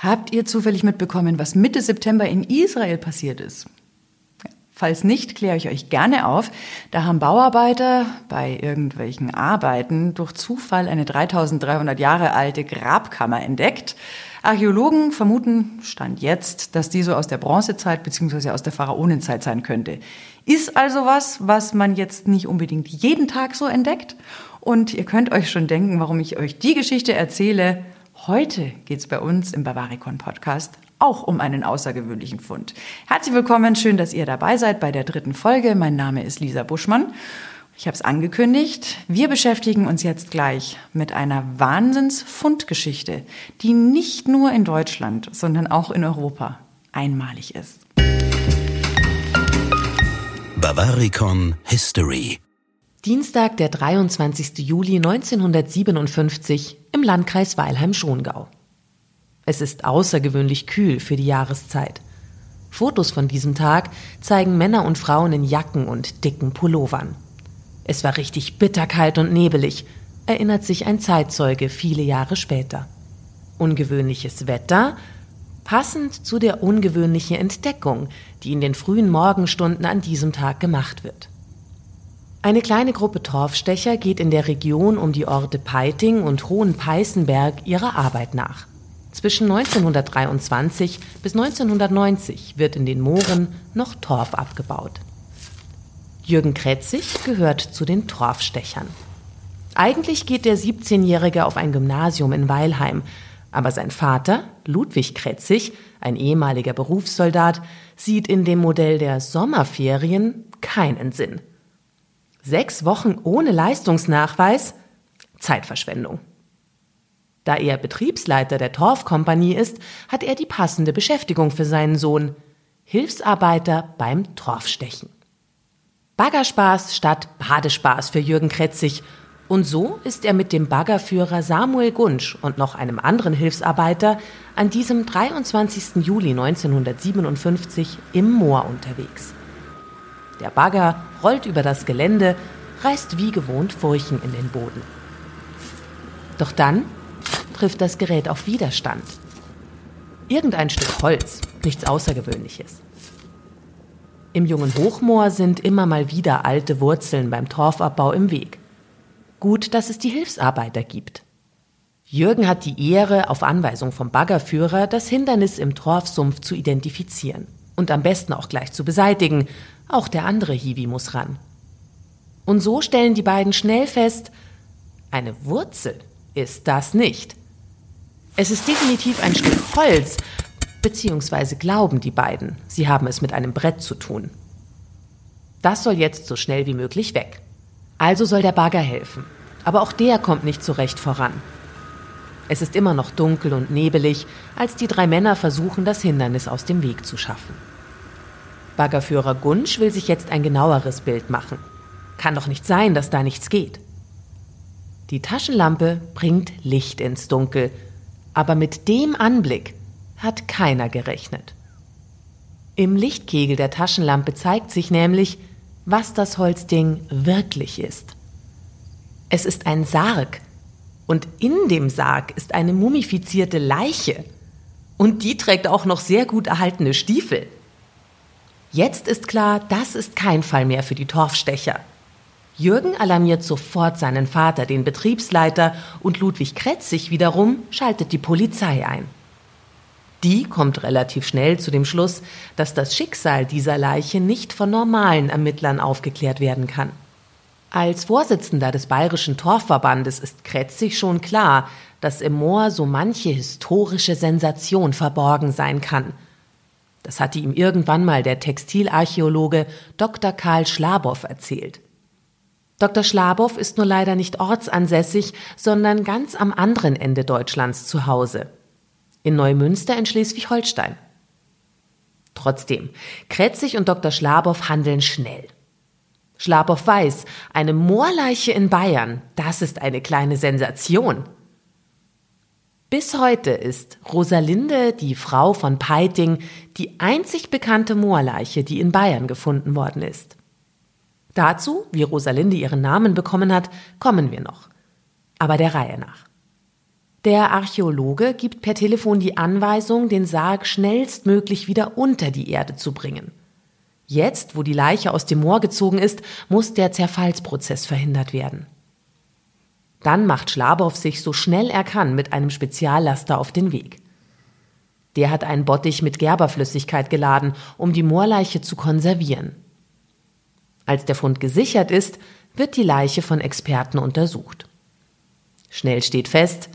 Habt ihr zufällig mitbekommen, was Mitte September in Israel passiert ist? Falls nicht, kläre ich euch gerne auf. Da haben Bauarbeiter bei irgendwelchen Arbeiten durch Zufall eine 3300 Jahre alte Grabkammer entdeckt. Archäologen vermuten, stand jetzt, dass die so aus der Bronzezeit bzw. aus der Pharaonenzeit sein könnte. Ist also was, was man jetzt nicht unbedingt jeden Tag so entdeckt. Und ihr könnt euch schon denken, warum ich euch die Geschichte erzähle. Heute geht es bei uns im Bavaricon Podcast auch um einen außergewöhnlichen Fund. Herzlich willkommen, schön, dass ihr dabei seid bei der dritten Folge. Mein Name ist Lisa Buschmann. Ich habe es angekündigt. Wir beschäftigen uns jetzt gleich mit einer Wahnsinnsfundgeschichte, die nicht nur in Deutschland, sondern auch in Europa einmalig ist. Bavaricon History Dienstag, der 23. Juli 1957 im Landkreis Weilheim-Schongau. Es ist außergewöhnlich kühl für die Jahreszeit. Fotos von diesem Tag zeigen Männer und Frauen in Jacken und dicken Pullovern. Es war richtig bitterkalt und nebelig, erinnert sich ein Zeitzeuge viele Jahre später. Ungewöhnliches Wetter, passend zu der ungewöhnlichen Entdeckung, die in den frühen Morgenstunden an diesem Tag gemacht wird. Eine kleine Gruppe Torfstecher geht in der Region um die Orte Peiting und Hohenpeißenberg ihrer Arbeit nach. Zwischen 1923 bis 1990 wird in den Mooren noch Torf abgebaut. Jürgen Kretzig gehört zu den Torfstechern. Eigentlich geht der 17-Jährige auf ein Gymnasium in Weilheim, aber sein Vater, Ludwig Kretzig, ein ehemaliger Berufssoldat, sieht in dem Modell der Sommerferien keinen Sinn. Sechs Wochen ohne Leistungsnachweis? Zeitverschwendung. Da er Betriebsleiter der Torfkompanie ist, hat er die passende Beschäftigung für seinen Sohn. Hilfsarbeiter beim Torfstechen. Baggerspaß statt Badespaß für Jürgen Kretzig. Und so ist er mit dem Baggerführer Samuel Gunsch und noch einem anderen Hilfsarbeiter an diesem 23. Juli 1957 im Moor unterwegs. Der Bagger rollt über das Gelände, reißt wie gewohnt Furchen in den Boden. Doch dann trifft das Gerät auf Widerstand. Irgendein Stück Holz, nichts Außergewöhnliches. Im jungen Hochmoor sind immer mal wieder alte Wurzeln beim Torfabbau im Weg. Gut, dass es die Hilfsarbeiter gibt. Jürgen hat die Ehre, auf Anweisung vom Baggerführer das Hindernis im Torfsumpf zu identifizieren und am besten auch gleich zu beseitigen, auch der andere Hiwi muss ran. Und so stellen die beiden schnell fest, eine Wurzel ist das nicht. Es ist definitiv ein Stück Holz, beziehungsweise glauben die beiden, sie haben es mit einem Brett zu tun. Das soll jetzt so schnell wie möglich weg. Also soll der Bagger helfen. Aber auch der kommt nicht so recht voran. Es ist immer noch dunkel und nebelig, als die drei Männer versuchen, das Hindernis aus dem Weg zu schaffen. Baggerführer Gunsch will sich jetzt ein genaueres Bild machen. Kann doch nicht sein, dass da nichts geht. Die Taschenlampe bringt Licht ins Dunkel, aber mit dem Anblick hat keiner gerechnet. Im Lichtkegel der Taschenlampe zeigt sich nämlich, was das Holzding wirklich ist. Es ist ein Sarg und in dem Sarg ist eine mumifizierte Leiche und die trägt auch noch sehr gut erhaltene Stiefel. Jetzt ist klar, das ist kein Fall mehr für die Torfstecher. Jürgen alarmiert sofort seinen Vater, den Betriebsleiter, und Ludwig Kretzig wiederum schaltet die Polizei ein. Die kommt relativ schnell zu dem Schluss, dass das Schicksal dieser Leiche nicht von normalen Ermittlern aufgeklärt werden kann. Als Vorsitzender des Bayerischen Torfverbandes ist Kretzig schon klar, dass im Moor so manche historische Sensation verborgen sein kann – das hatte ihm irgendwann mal der Textilarchäologe Dr. Karl Schlabow erzählt. Dr. Schlabow ist nur leider nicht ortsansässig, sondern ganz am anderen Ende Deutschlands zu Hause. In Neumünster in Schleswig-Holstein. Trotzdem, Kretzig und Dr. Schlabow handeln schnell. Schlabow weiß, eine Moorleiche in Bayern, das ist eine kleine Sensation. Bis heute ist Rosalinde, die Frau von Peiting, die einzig bekannte Moorleiche, die in Bayern gefunden worden ist. Dazu, wie Rosalinde ihren Namen bekommen hat, kommen wir noch. Aber der Reihe nach. Der Archäologe gibt per Telefon die Anweisung, den Sarg schnellstmöglich wieder unter die Erde zu bringen. Jetzt, wo die Leiche aus dem Moor gezogen ist, muss der Zerfallsprozess verhindert werden. Dann macht Schlabow sich so schnell er kann mit einem Speziallaster auf den Weg. Der hat einen Bottich mit Gerberflüssigkeit geladen, um die Moorleiche zu konservieren. Als der Fund gesichert ist, wird die Leiche von Experten untersucht. Schnell steht fest,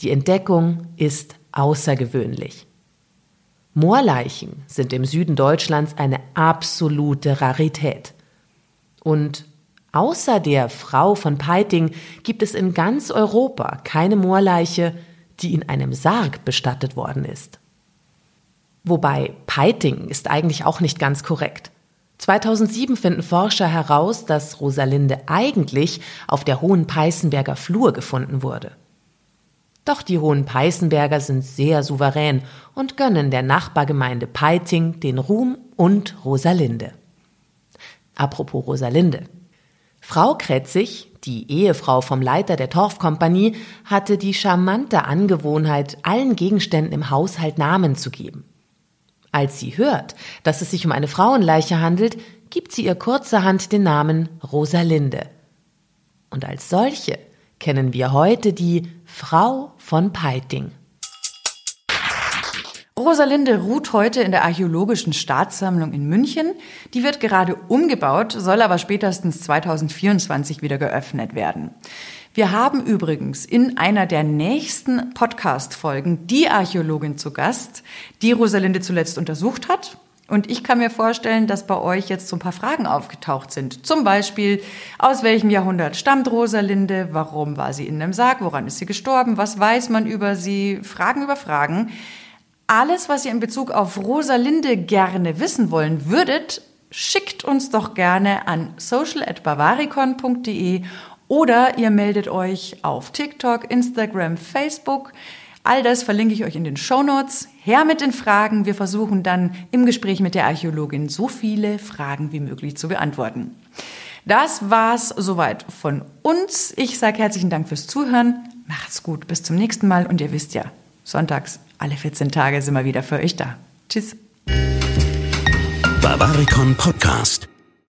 die Entdeckung ist außergewöhnlich. Moorleichen sind im Süden Deutschlands eine absolute Rarität. Und außer der Frau von Peiting gibt es in ganz Europa keine Moorleiche, die in einem Sarg bestattet worden ist. Wobei Peiting ist eigentlich auch nicht ganz korrekt. 2007 finden Forscher heraus, dass Rosalinde eigentlich auf der Hohen Peißenberger Flur gefunden wurde. Doch die Hohen Peißenberger sind sehr souverän und gönnen der Nachbargemeinde Peiting den Ruhm und Rosalinde. Apropos Rosalinde. Frau Kretzig, die Ehefrau vom Leiter der Torfkompanie, hatte die charmante Angewohnheit, allen Gegenständen im Haushalt Namen zu geben. Als sie hört, dass es sich um eine Frauenleiche handelt, gibt sie ihr kurzerhand den Namen Rosalinde. Und als solche kennen wir heute die Frau von Peiting. Rosalinde ruht heute in der Archäologischen Staatssammlung in München. Die wird gerade umgebaut, soll aber spätestens 2024 wieder geöffnet werden. Wir haben übrigens in einer der nächsten Podcast-Folgen die Archäologin zu Gast, die Rosalinde zuletzt untersucht hat. Und ich kann mir vorstellen, dass bei euch jetzt so ein paar Fragen aufgetaucht sind. Zum Beispiel, aus welchem Jahrhundert stammt Rosalinde? Warum war sie in einem Sarg? Woran ist sie gestorben? Was weiß man über sie? Fragen über Fragen. Alles, was ihr in Bezug auf Rosalinde gerne wissen wollen würdet, schickt uns doch gerne an social.bavaricon.de oder ihr meldet euch auf TikTok, Instagram, Facebook. All das verlinke ich euch in den Show Notes. Her mit den Fragen. Wir versuchen dann im Gespräch mit der Archäologin so viele Fragen wie möglich zu beantworten. Das war's soweit von uns. Ich sage herzlichen Dank fürs Zuhören. Macht's gut. Bis zum nächsten Mal. Und ihr wisst ja, sonntags alle 14 Tage sind wir wieder für euch da. Tschüss. Bavaricon Podcast.